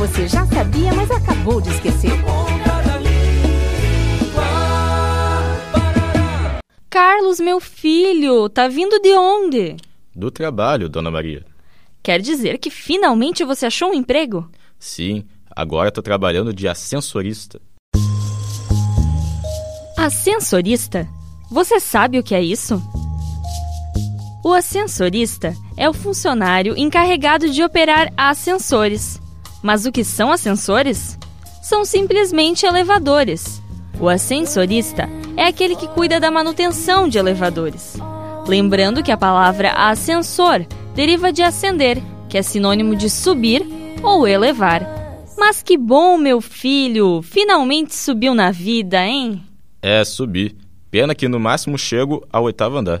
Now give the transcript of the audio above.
você já sabia, mas acabou de esquecer. Carlos, meu filho, tá vindo de onde? Do trabalho, dona Maria. Quer dizer que finalmente você achou um emprego? Sim, agora estou trabalhando de ascensorista. Ascensorista? Você sabe o que é isso? O ascensorista é o funcionário encarregado de operar ascensores. Mas o que são ascensores? São simplesmente elevadores. O ascensorista é aquele que cuida da manutenção de elevadores. Lembrando que a palavra ascensor deriva de ascender, que é sinônimo de subir ou elevar. Mas que bom, meu filho! Finalmente subiu na vida, hein? É, subi. Pena que no máximo chego ao oitavo andar.